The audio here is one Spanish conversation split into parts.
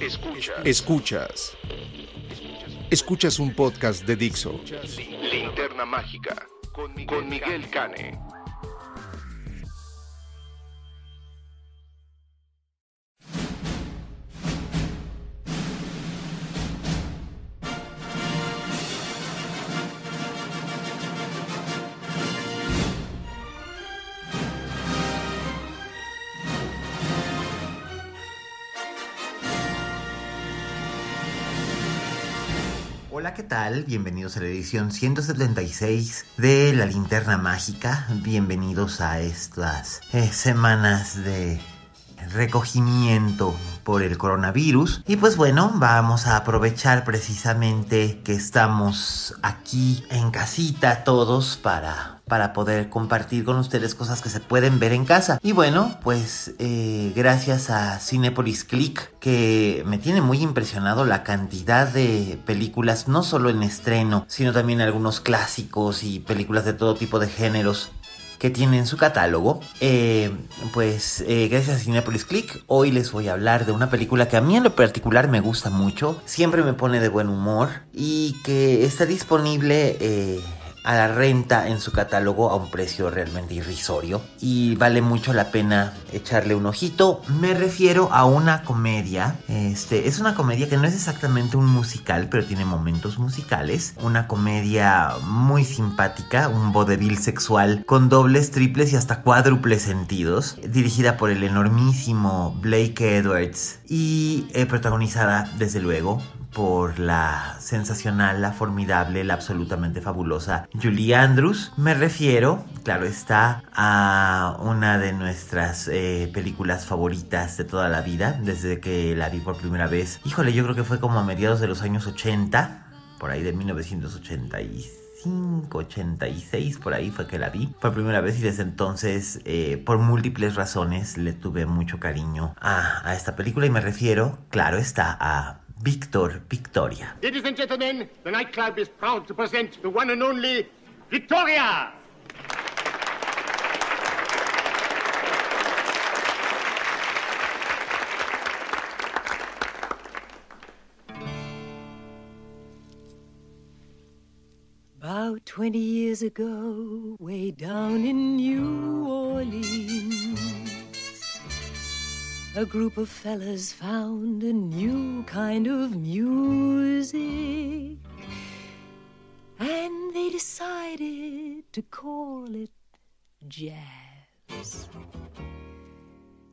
Escuchas. Escuchas. Escuchas un podcast de Dixo. Linterna Mágica. Con Miguel Cane. Tal? Bienvenidos a la edición 176 de La Linterna Mágica. Bienvenidos a estas eh, semanas de recogimiento por el coronavirus. Y pues bueno, vamos a aprovechar precisamente que estamos aquí en casita todos para para poder compartir con ustedes cosas que se pueden ver en casa. Y bueno, pues eh, gracias a Cinepolis Click que me tiene muy impresionado la cantidad de películas, no solo en estreno, sino también algunos clásicos y películas de todo tipo de géneros que tiene en su catálogo. Eh, pues eh, gracias a Cinepolis Click, hoy les voy a hablar de una película que a mí en lo particular me gusta mucho, siempre me pone de buen humor y que está disponible eh, a la renta en su catálogo a un precio realmente irrisorio y vale mucho la pena echarle un ojito. Me refiero a una comedia. Este es una comedia que no es exactamente un musical, pero tiene momentos musicales. Una comedia muy simpática, un vodevil sexual con dobles, triples y hasta cuádruples sentidos, dirigida por el enormísimo Blake Edwards y eh, protagonizada desde luego por la sensacional, la formidable, la absolutamente fabulosa Julie Andrews. Me refiero, claro está, a una de nuestras eh, películas favoritas de toda la vida, desde que la vi por primera vez. Híjole, yo creo que fue como a mediados de los años 80, por ahí de 1985. 86, por ahí fue que la vi por primera vez y desde entonces, eh, por múltiples razones, le tuve mucho cariño a, a esta película y me refiero, claro está, a Victor Victoria. Ladies and gentlemen, the nightclub is proud to present the one and only Victoria. About 20 years ago, way down in New Orleans, a group of fellas found a new kind of music. And they decided to call it jazz.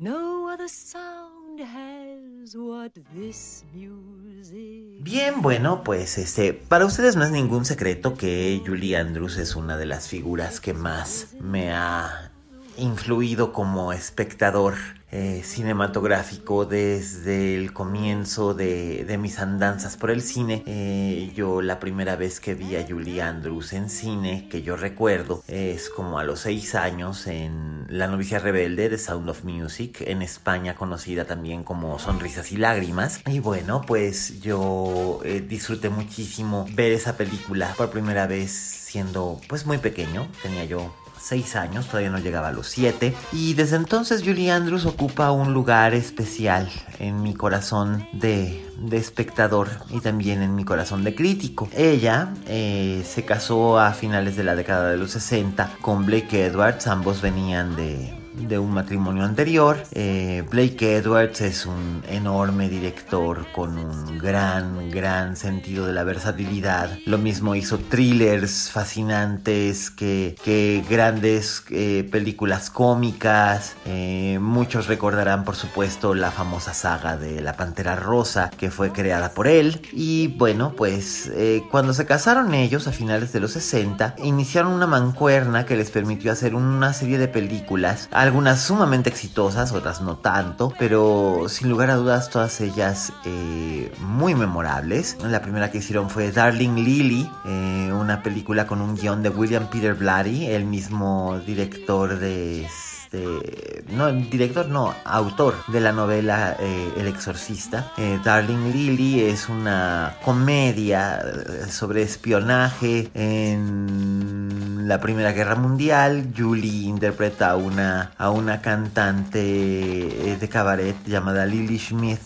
No other sound has what this music. Bien, bueno, pues este, para ustedes no es ningún secreto que Julie Andrews es una de las figuras que más me ha influido como espectador eh, cinematográfico desde el comienzo de, mis andanzas por el cine. Eh, yo la primera vez que vi a Julie Andrews en cine, que yo recuerdo, es como a los seis años en La novicia rebelde de Sound of Music, en España conocida también como Sonrisas y Lágrimas. Y bueno, pues yo eh, disfruté muchísimo ver esa película por primera vez siendo pues muy pequeño, tenía yo 6 años, todavía no llegaba a los 7. Y desde entonces Julie Andrews ocupa un lugar especial en mi corazón de, de espectador y también en mi corazón de crítico. Ella eh, se casó a finales de la década de los 60 con Blake Edwards, ambos venían de de un matrimonio anterior. Eh, Blake Edwards es un enorme director con un gran, gran sentido de la versatilidad. Lo mismo hizo thrillers fascinantes que, que grandes eh, películas cómicas. Eh, muchos recordarán, por supuesto, la famosa saga de La Pantera Rosa que fue creada por él. Y bueno, pues cuando se casaron ellos a finales de los 60, iniciaron una mancuerna que les permitió hacer una serie de películas algunas sumamente exitosas, otras no tanto, pero sin lugar a dudas todas ellas eh, muy memorables. La primera que hicieron fue Darling Lily, eh, una película con un guion de William Peter Blatty, el mismo director de este, no, director no, autor de la novela eh, El Exorcista. Eh, Darling Lily es una comedia eh, sobre espionaje en la Primera Guerra Mundial. Julie interpreta a una, a una cantante de cabaret llamada Lily Schmidt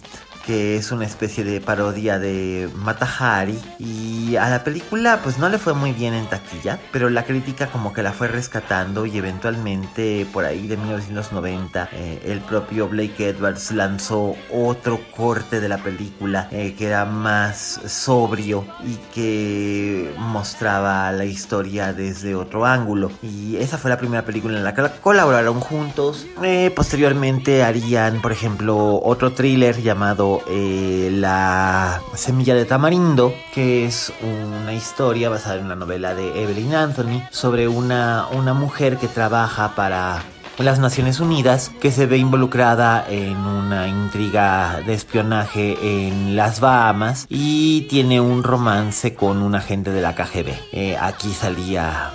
que es una especie de parodia de Matahari y a la película pues no le fue muy bien en taquilla, pero la crítica como que la fue rescatando y eventualmente por ahí de 1990 eh, el propio Blake Edwards lanzó otro corte de la película eh, que era más sobrio y que mostraba la historia desde otro ángulo y esa fue la primera película en la que colaboraron juntos. Eh, posteriormente harían por ejemplo otro thriller llamado eh, la semilla de tamarindo, que es una historia basada en una novela de Evelyn Anthony sobre una, una mujer que trabaja para las Naciones Unidas que se ve involucrada en una intriga de espionaje en las Bahamas y tiene un romance con un agente de la KGB. Eh, aquí salía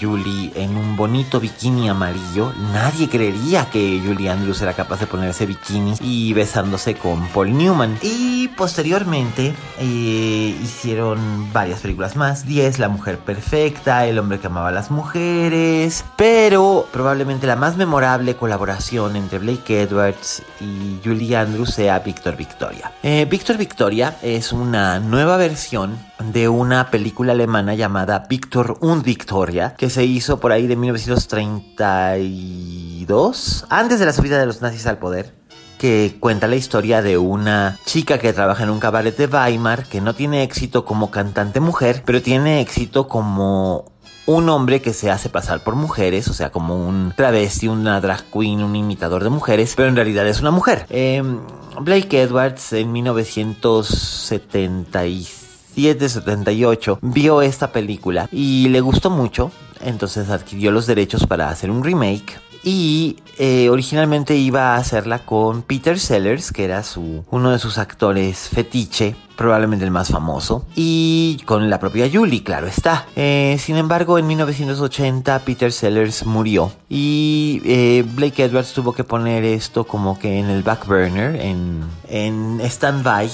Julie en un bonito bikini amarillo, nadie creería que Julie Andrews era capaz de ponerse bikini y besándose con Paul Newman. Y posteriormente eh, hicieron varias películas más, 10, La Mujer Perfecta, El Hombre que Amaba a las Mujeres, pero probablemente la más memorable colaboración entre Blake Edwards y Julie Andrews sea Victor Victoria. Eh, Victor Victoria es una nueva versión de una película alemana llamada Victor und Victoria, que se hizo por ahí de 1932, antes de la subida de los nazis al poder que cuenta la historia de una chica que trabaja en un cabaret de Weimar, que no tiene éxito como cantante mujer, pero tiene éxito como un hombre que se hace pasar por mujeres, o sea, como un travesti, una drag queen, un imitador de mujeres, pero en realidad es una mujer. Em, Blake Edwards en 1976 78 vio esta película y le gustó mucho, entonces adquirió los derechos para hacer un remake y eh, originalmente iba a hacerla con Peter Sellers, que era su, uno de sus actores fetiche, probablemente el más famoso, y con la propia Julie, claro está. Eh, sin embargo, en 1980 Peter Sellers murió y eh, Blake Edwards tuvo que poner esto como que en el back burner, en, en stand-by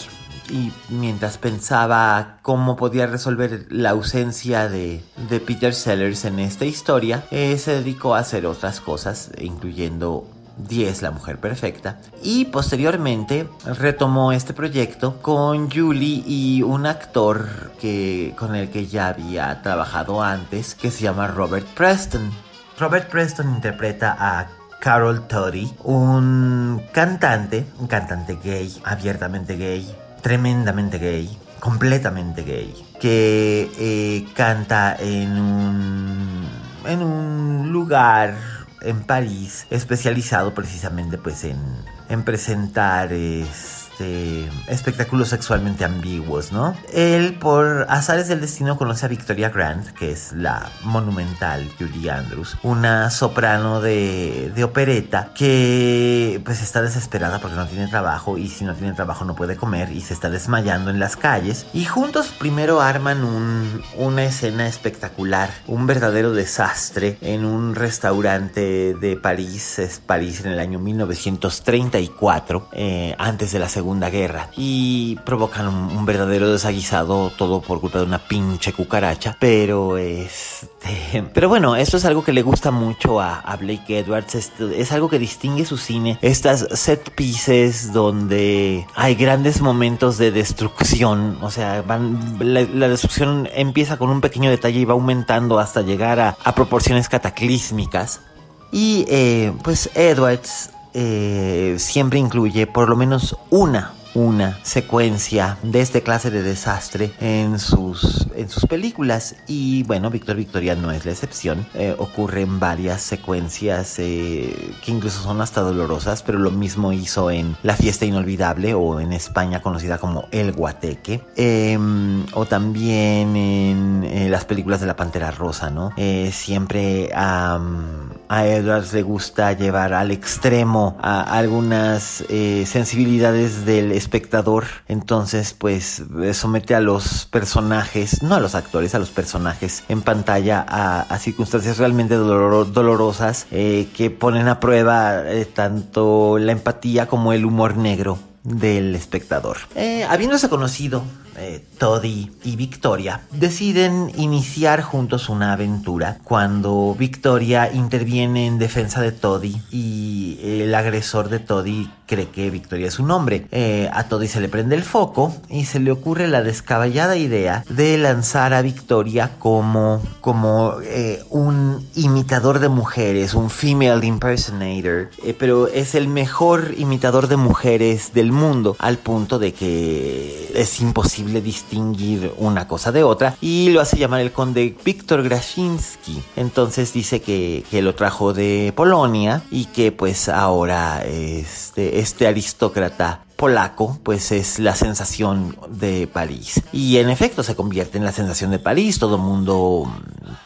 y mientras pensaba cómo podía resolver la ausencia de, Peter Sellers en esta historia, eh, se dedicó a hacer otras cosas, incluyendo 10, La Mujer Perfecta, y posteriormente retomó este proyecto con Julie y un actor que, con el que ya había trabajado antes, que se llama Robert Preston. Robert Preston interpreta a Carol Toddy, un cantante, un cantante gay, abiertamente gay, tremendamente gay, completamente gay, que eh, canta en un, en un lugar en París especializado precisamente pues en, en presentar... Este, espectáculos sexualmente ambiguos, ¿no? Él, por azares del destino, conoce a Victoria Grant, que es la monumental Julie Andrews, una soprano de, de opereta que pues está desesperada porque no tiene trabajo y si no tiene trabajo no puede comer y se está desmayando en las calles. Y juntos primero arman un, una escena espectacular, un verdadero desastre en un restaurante de París, es París en el año 1934, eh, antes de la Segunda Guerra y provocan un, verdadero desaguisado todo por culpa de una pinche cucaracha. Pero este, pero bueno, esto es algo que le gusta mucho a, Blake Edwards. es algo que distingue su cine. Estas set pieces donde hay grandes momentos de destrucción. O sea, la, destrucción empieza con un pequeño detalle y va aumentando hasta llegar a, proporciones cataclísmicas. Y eh, pues Edwards eh, siempre incluye por lo menos una una secuencia de este clase de desastre en sus, en sus películas y bueno, Víctor Victoria no es la excepción. Eh, ocurren varias secuencias eh, que incluso son hasta dolorosas, pero lo mismo hizo en La fiesta inolvidable o en España conocida como El Guateque em, o también en las películas de la Pantera Rosa, ¿no? siempre a Edwards le gusta llevar al extremo a algunas eh, sensibilidades del espectador. Entonces, pues somete a los personajes, no a los actores, a los personajes en pantalla a, circunstancias realmente dolorosas eh, que ponen a prueba eh, tanto la empatía como el humor negro del espectador. habiéndose conocido eh, Toddy y Victoria deciden iniciar juntos una aventura cuando Victoria interviene en defensa de Toddy y el agresor de Toddy cree que Victoria es un hombre. Eh, a Toddy se le prende el foco y se le ocurre la descabellada idea de lanzar a Victoria como, como eh, un imitador de mujeres, un female impersonator, pero es el mejor imitador de mujeres del mundo al punto de que es imposible distinguir una cosa de otra y lo hace llamar el conde Víctor Grashinsky. Entonces dice que, que, lo trajo de Polonia y que pues ahora este, este aristócrata polaco, pues es la sensación de París. Y en efecto se convierte en la sensación de París. Todo mundo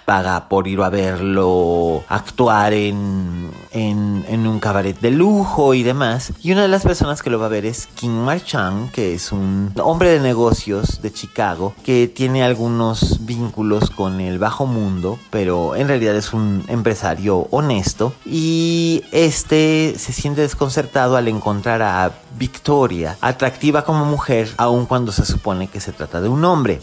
paga por ir a verlo actuar en, en, un cabaret de lujo y demás. Y una de las personas que lo va a ver es King Marchand, que es un hombre de negocios de Chicago, que tiene algunos vínculos con el bajo mundo, pero en realidad es un empresario honesto. Y este se siente desconcertado al encontrar a Victoria, atractiva como mujer, aun cuando se supone que se trata de un hombre.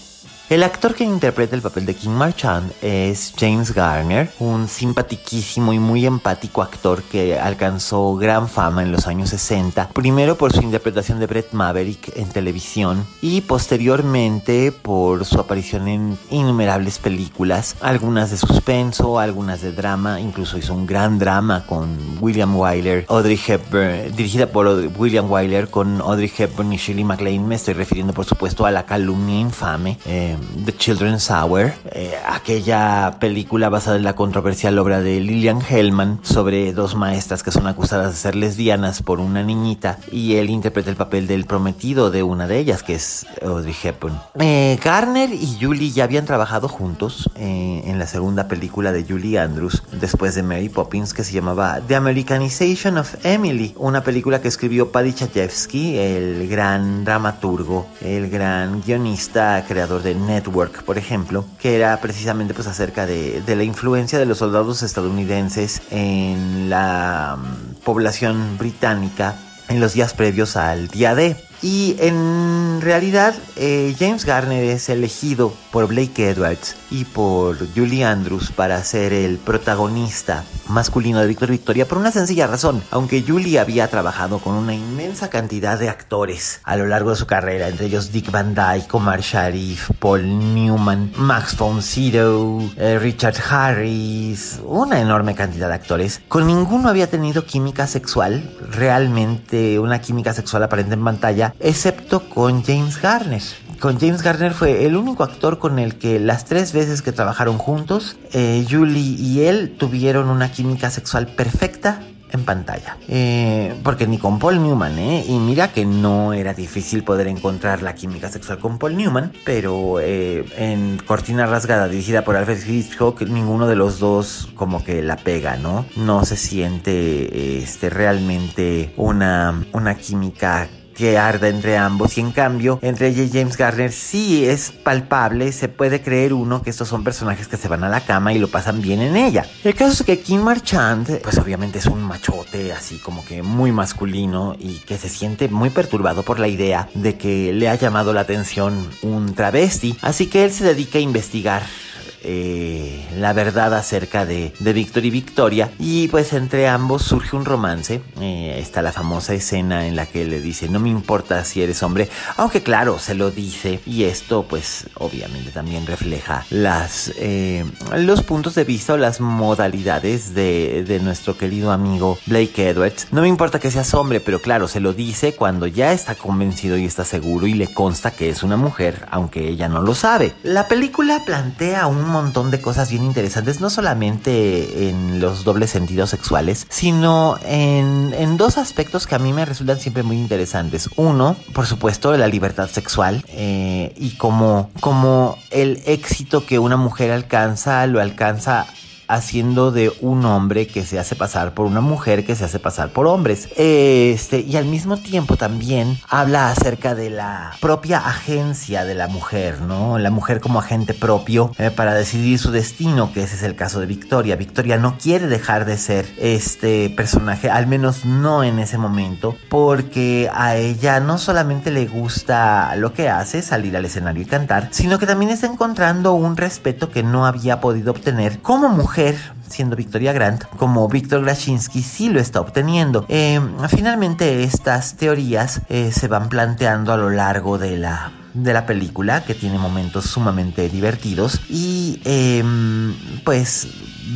El actor que interpreta el papel de King Marchand es James Garner, un simpatiquísimo y muy empático actor que alcanzó gran fama en los años 60, primero por su interpretación de Brett Maverick en televisión y posteriormente por su aparición en innumerables películas, algunas de suspenso, algunas de drama, incluso hizo un gran drama con William Wyler, Audrey Hepburn, dirigida por William Wyler con Audrey Hepburn y Shirley MacLaine, me estoy refiriendo por supuesto a la calumnia infame. Eh, The Children's Hour, eh, aquella película basada en la controversial obra de Lillian Hellman sobre dos maestras que son acusadas de ser lesbianas por una niñita y él interpreta el papel del prometido de una de ellas, que es Audrey Hepburn. Eh, Garner y Julie ya habían trabajado juntos eh, en la segunda película de Julie Andrews, después de Mary Poppins, que se llamaba The Americanization of Emily, una película que escribió Paddy Chayefsky, el gran dramaturgo, el gran guionista, creador de Network, por ejemplo, que era precisamente pues acerca de, la influencia de los soldados estadounidenses en la mm, población británica en los días previos al día D. Y en realidad eh, James Garner es elegido por Blake Edwards y por Julie Andrews para ser el protagonista masculino de Victor Victoria por una sencilla razón. Aunque Julie había trabajado con una inmensa cantidad de actores a lo largo de su carrera, entre ellos Dick Van Dyke, Omar Sharif, Paul Newman, Max von Sydow, eh, Richard Harris, una enorme cantidad de actores, con ninguno había tenido química sexual, realmente una química sexual aparente en pantalla excepto con James Garner. Con James Garner fue el único actor con el que las tres veces que trabajaron juntos, eh, Julie y él tuvieron una química sexual perfecta en pantalla. Eh, porque ni con Paul Newman, ¿eh? Y mira que no era difícil poder encontrar la química sexual con Paul Newman, pero eh, en Cortina Rasgada, dirigida por Alfred Hitchcock, ninguno de los dos como que la pega, ¿no? No se siente este, realmente una, una química que arda entre ambos y en cambio entre ella y James Garner sí es palpable, se puede creer uno que estos son personajes que se van a la cama y lo pasan bien en ella. El caso es que Kim Marchand pues obviamente es un machote así como que muy masculino y que se siente muy perturbado por la idea de que le ha llamado la atención un travesti, así que él se dedica a investigar eh, la verdad acerca de, de Víctor y Victoria. Y pues entre ambos surge un romance. Eh, está la famosa escena en la que le dice, no me importa si eres hombre. Aunque claro, se lo dice. Y esto pues obviamente también refleja las, eh, los puntos de vista o las modalidades de, de nuestro querido amigo Blake Edwards. No me importa que seas hombre, pero claro, se lo dice cuando ya está convencido y está seguro y le consta que es una mujer, aunque ella no lo sabe. La película plantea un montón de cosas bien interesantes, no solamente en los dobles sentidos sexuales, sino en, en dos aspectos que a mí me resultan siempre muy interesantes. Uno, por supuesto, la libertad sexual eh, y como, como el éxito que una mujer alcanza, lo alcanza haciendo de un hombre que se hace pasar por una mujer que se hace pasar por hombres. Este, y al mismo tiempo también habla acerca de la propia agencia de la mujer, ¿no? La mujer como agente propio eh, para decidir su destino, que ese es el caso de Victoria. Victoria no quiere dejar de ser este personaje, al menos no en ese momento, porque a ella no solamente le gusta lo que hace, salir al escenario y cantar, sino que también está encontrando un respeto que no había podido obtener como mujer siendo Victoria Grant, como Víctor Grashinsky sí lo está obteniendo. Eh, finalmente estas teorías eh, se van planteando a lo largo de la de la película que tiene momentos sumamente divertidos y em, pues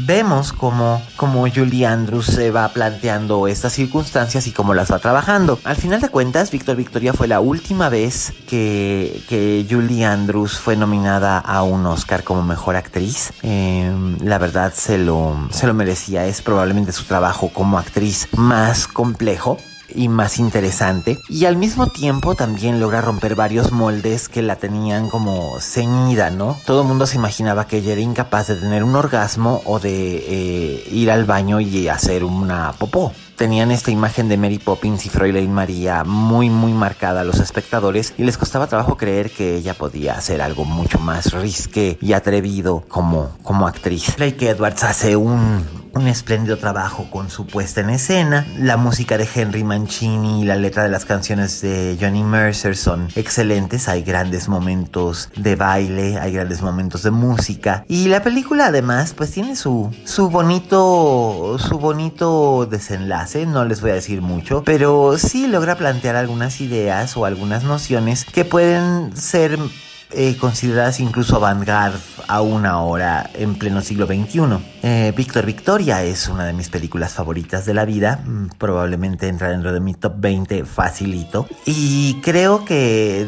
vemos como, como Julie Andrews se va planteando estas circunstancias y cómo las va trabajando. Al final de cuentas, Víctor Victoria fue la última vez que, que Julie Andrews fue nominada a un Oscar como mejor actriz. Em, la verdad se lo, se lo merecía, es probablemente su trabajo como actriz más complejo y más interesante y al mismo tiempo también logra romper varios moldes que la tenían como ceñida, ¿no? Todo el mundo se imaginaba que ella era incapaz de tener un orgasmo o de eh, ir al baño y hacer una popó tenían esta imagen de Mary Poppins y Fräulein María muy muy marcada a los espectadores y les costaba trabajo creer que ella podía hacer algo mucho más risque y atrevido como, como actriz. Blake Edwards hace un, un espléndido trabajo con su puesta en escena. La música de Henry Mancini y la letra de las canciones de Johnny Mercer son excelentes. Hay grandes momentos de baile, hay grandes momentos de música. Y la película además pues tiene su, su bonito, su bonito desenlace no les voy a decir mucho, pero sí logra plantear algunas ideas o algunas nociones que pueden ser eh, consideradas incluso avant-garde a una hora en pleno siglo XXI. Eh, Víctor Victoria es una de mis películas favoritas de la vida, mm, probablemente entra dentro de mi top 20 facilito, y creo que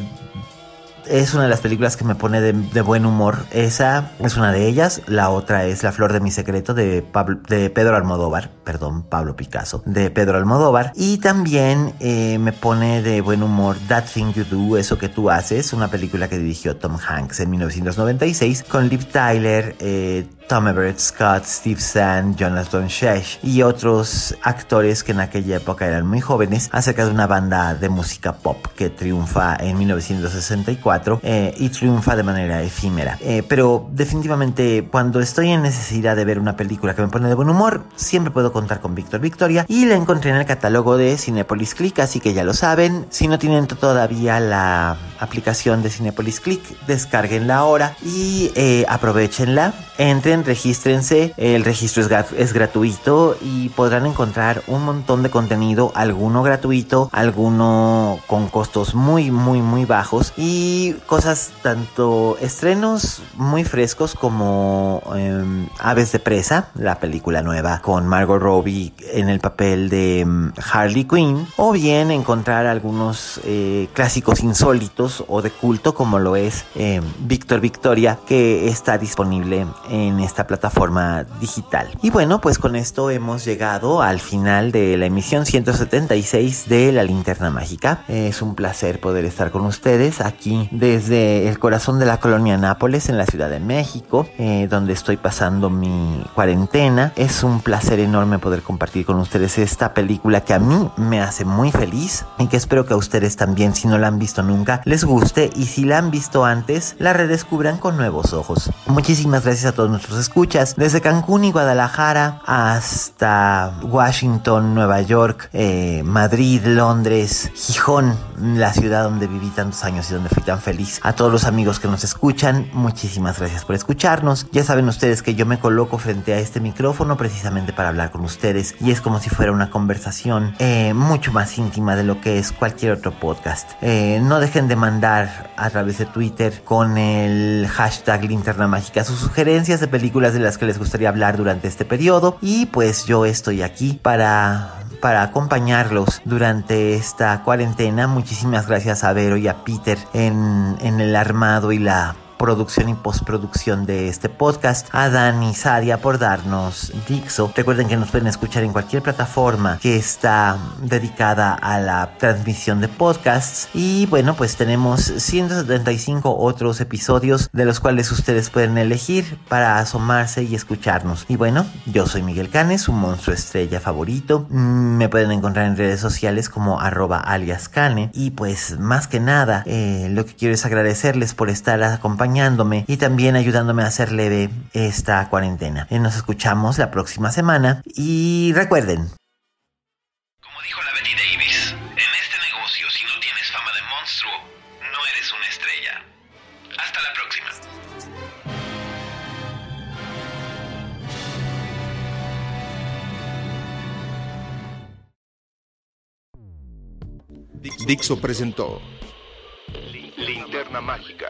es una de las películas que me pone de, buen humor. Esa es una de ellas. La otra es La Flor de mi Secreto de, de Pedro Almodóvar. Perdón, Pablo Picasso. De Pedro Almodóvar. Y también eh, me pone de buen humor That Thing You Do, Eso que tú haces. Una película que dirigió Tom Hanks en 1996 con Liv Tyler, eh, Tom Everett Scott, Steve Zahn, Jonathan Shesh y otros actores que en aquella época eran muy jóvenes acerca de una banda de música pop que triunfa en 1964 eh, y triunfa de manera efímera. Eh, pero definitivamente cuando estoy en necesidad de ver una película que me pone de buen humor, siempre puedo contar con Víctor Victoria y la encontré en el catálogo de Cinepolis Click, así que ya lo saben. Si no tienen todavía la aplicación de Cinepolis Click, descarguenla ahora y eh, aprovechenla. Entren regístrense. El registro es, es gratuito y podrán encontrar un montón de contenido, alguno gratuito, alguno con costos muy, muy, muy bajos y cosas tanto estrenos muy frescos como em, Aves de Presa, la película nueva con Margot Robbie en el papel de em, Harley Quinn, o bien encontrar algunos eh, clásicos insólitos o de culto como lo es em, Víctor Victoria que está disponible en esta plataforma digital. Y bueno, pues con esto hemos llegado al final de la emisión 176 de La Linterna Mágica. Es un placer poder estar con ustedes aquí desde el corazón de la colonia Nápoles en la Ciudad de México, eh, donde estoy pasando mi cuarentena. Es un placer enorme poder compartir con ustedes esta película que a mí me hace muy feliz y que espero que a ustedes también, si no la han visto nunca, les guste y si la han visto antes, la redescubran con nuevos ojos. Muchísimas gracias a todos nuestros escuchas, desde Cancún y Guadalajara hasta Washington, Nueva York, eh, Madrid, Londres, Gijón, la ciudad donde viví tantos años y donde fui tan feliz. A todos los amigos que nos escuchan, muchísimas gracias por escucharnos. Ya saben ustedes que yo me coloco frente a este micrófono precisamente para hablar con ustedes y es como si fuera una conversación eh, mucho más íntima de lo que es cualquier otro podcast. Eh, no dejen de mandar a través de Twitter con el hashtag Linterna Mágica sus sugerencias de películas de las que les gustaría hablar durante este periodo y pues yo estoy aquí para para acompañarlos durante esta cuarentena. Muchísimas gracias a Vero y a Peter en, en el armado y la producción y postproducción de este podcast, a Dani Sadia por darnos Dixo. Recuerden que nos pueden escuchar en cualquier plataforma que está dedicada a la transmisión de podcasts. Y bueno, pues tenemos 175 otros episodios de los cuales ustedes pueden elegir para asomarse y escucharnos. Y bueno, yo soy Miguel Canes, un monstruo estrella favorito. Mm, me pueden encontrar en redes sociales como arroba alias Cane. Y pues más que nada, eh, lo que quiero es agradecerles por estar acompañándome y también ayudándome a hacer leve esta cuarentena. Eh, nos escuchamos la próxima semana y recuerden. Como dijo la Betty Davis, en este negocio si no tienes fama de monstruo, no eres una estrella. Hasta la próxima. Dixo presentó Linterna Mágica